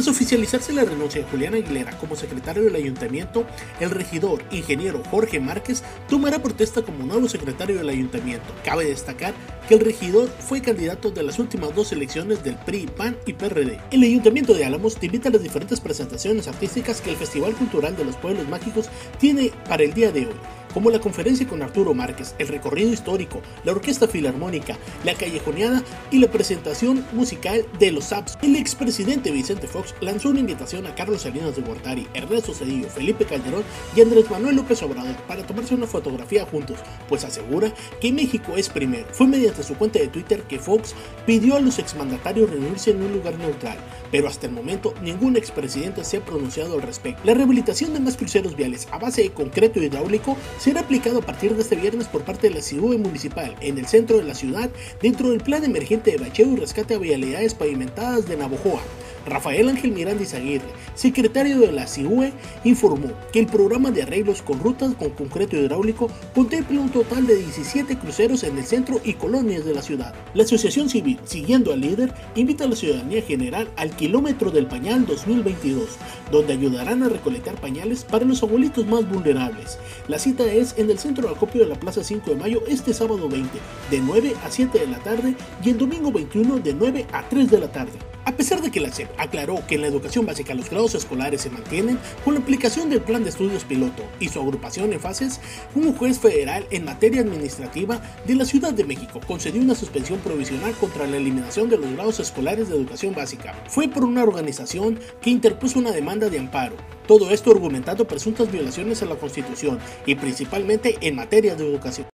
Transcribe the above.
Tras oficializarse la renuncia de Julián Aguilera como secretario del ayuntamiento, el regidor ingeniero Jorge Márquez tomará protesta como nuevo secretario del ayuntamiento. Cabe destacar que el regidor fue candidato de las últimas dos elecciones del PRI, PAN y PRD. El ayuntamiento de Álamos te invita a las diferentes presentaciones artísticas que el Festival Cultural de los Pueblos Mágicos tiene para el día de hoy como la conferencia con Arturo Márquez, el recorrido histórico, la orquesta filarmónica, la callejoneada y la presentación musical de los Apps. El expresidente Vicente Fox lanzó una invitación a Carlos Salinas de Gortari, Ernesto Cedillo, Felipe Calderón y Andrés Manuel López Obrador para tomarse una fotografía juntos, pues asegura que México es primero. Fue mediante su cuenta de Twitter que Fox pidió a los exmandatarios reunirse en un lugar neutral, pero hasta el momento ningún expresidente se ha pronunciado al respecto. La rehabilitación de más cruceros viales a base de concreto hidráulico será aplicado a partir de este viernes por parte de la CIUE municipal en el centro de la ciudad dentro del plan emergente de bacheo y rescate a vialidades pavimentadas de Navojoa. Rafael Ángel Miranda Izaguirre, secretario de la CIUE, informó que el programa de arreglos con rutas con concreto hidráulico contempla un total de 17 cruceros en el centro y colonias de la ciudad. La Asociación Civil, siguiendo al líder, invita a la ciudadanía general al kilómetro del pañal 2022, donde ayudarán a recolectar pañales para los abuelitos más vulnerables. La cita es en el centro de acopio de la Plaza 5 de Mayo este sábado 20, de 9 a 7 de la tarde y el domingo 21 de 9 a 3 de la tarde. A pesar de que la SEP aclaró que en la educación básica los grados escolares se mantienen con la aplicación del plan de estudios piloto y su agrupación en fases, un juez federal en materia administrativa de la Ciudad de México concedió una suspensión provisional contra la eliminación de los grados escolares de educación básica. Fue por una organización que interpuso una demanda de amparo. Todo esto argumentando presuntas violaciones a la Constitución y principalmente en materia de educación.